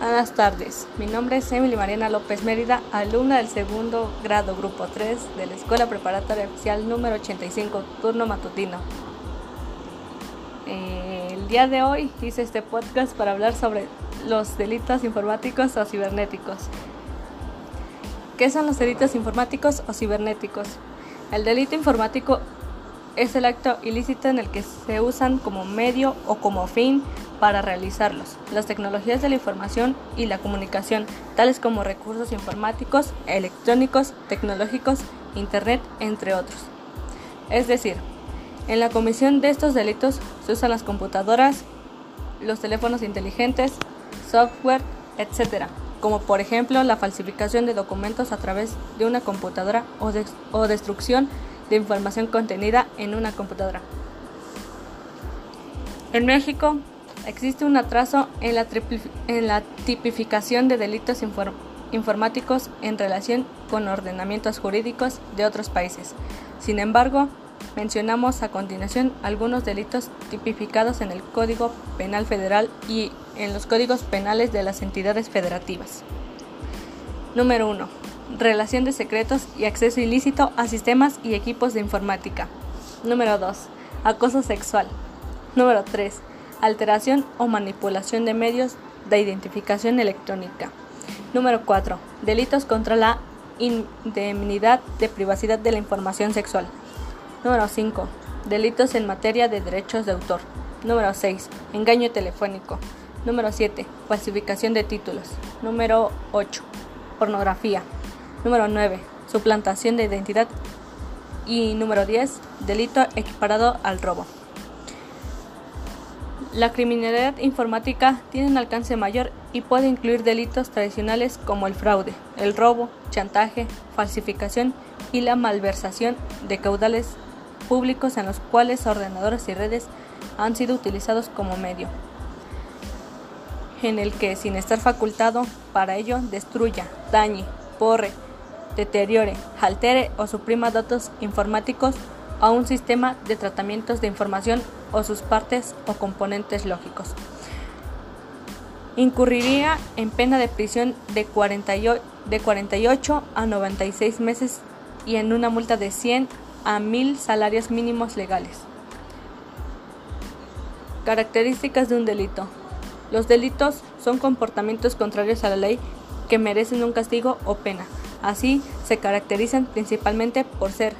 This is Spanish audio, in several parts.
Buenas tardes, mi nombre es Emily Mariana López Mérida, alumna del segundo grado Grupo 3 de la Escuela Preparatoria Oficial número 85, turno matutino. Eh, el día de hoy hice este podcast para hablar sobre los delitos informáticos o cibernéticos. ¿Qué son los delitos informáticos o cibernéticos? El delito informático es el acto ilícito en el que se usan como medio o como fin para realizarlos. Las tecnologías de la información y la comunicación, tales como recursos informáticos, electrónicos, tecnológicos, Internet, entre otros. Es decir, en la comisión de estos delitos se usan las computadoras, los teléfonos inteligentes, software, etc., como por ejemplo la falsificación de documentos a través de una computadora o, o destrucción de información contenida en una computadora. En México existe un atraso en la, tipificación de delitos informáticos en relación con ordenamientos jurídicos de otros países. Sin embargo, mencionamos a continuación algunos delitos tipificados en el Código Penal Federal y en los códigos penales de las entidades federativas. Número 1 relación de secretos y acceso ilícito a sistemas y equipos de informática. Número 2. Acoso sexual. Número 3. Alteración o manipulación de medios de identificación electrónica. Número 4. Delitos contra la indemnidad de privacidad de la información sexual. Número 5. Delitos en materia de derechos de autor. Número 6. Engaño telefónico. Número 7. Falsificación de títulos. Número 8. Pornografía. Número 9. Suplantación de identidad. Y número 10. Delito equiparado al robo. La criminalidad informática tiene un alcance mayor y puede incluir delitos tradicionales como el fraude, el robo, chantaje, falsificación y la malversación de caudales públicos en los cuales ordenadores y redes han sido utilizados como medio, en el que sin estar facultado para ello destruya, dañe, porre, deteriore, altere o suprima datos informáticos a un sistema de tratamientos de información o sus partes o componentes lógicos. Incurriría en pena de prisión de 48, a 96 meses y en una multa de 100 a 1000 salarios mínimos legales. Características de un delito. Los delitos son comportamientos contrarios a la ley que merecen un castigo o pena. Así, se caracterizan principalmente por ser,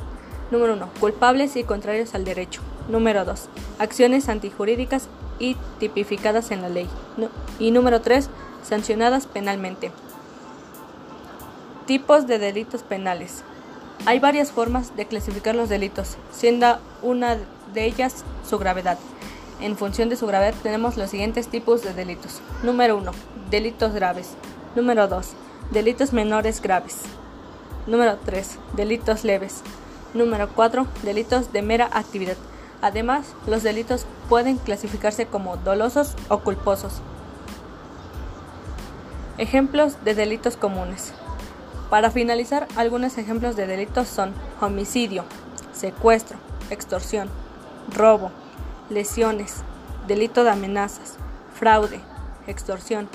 número 1, culpables y contrarios al derecho. Número 2, acciones antijurídicas y tipificadas en la ley. Y número 3, sancionadas penalmente. Tipos de delitos penales. Hay varias formas de clasificar los delitos, siendo una de ellas su gravedad. En función de su gravedad tenemos los siguientes tipos de delitos. Número 1. Delitos graves. Número 2 Delitos menores graves. Número 3. Delitos leves. Número 4. Delitos de mera actividad. Además, los delitos pueden clasificarse como dolosos o culposos. Ejemplos de delitos comunes. Para finalizar, algunos ejemplos de delitos son homicidio, secuestro, extorsión, robo, lesiones, delito de amenazas, fraude, extorsión,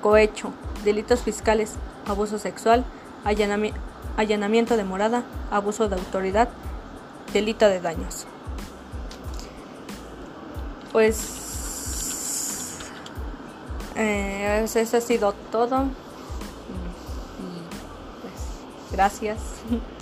cohecho, delitos fiscales, abuso sexual, allanamiento de morada, abuso de autoridad, delito de daños. Pues eh, eso ha sido todo. Y, pues, gracias.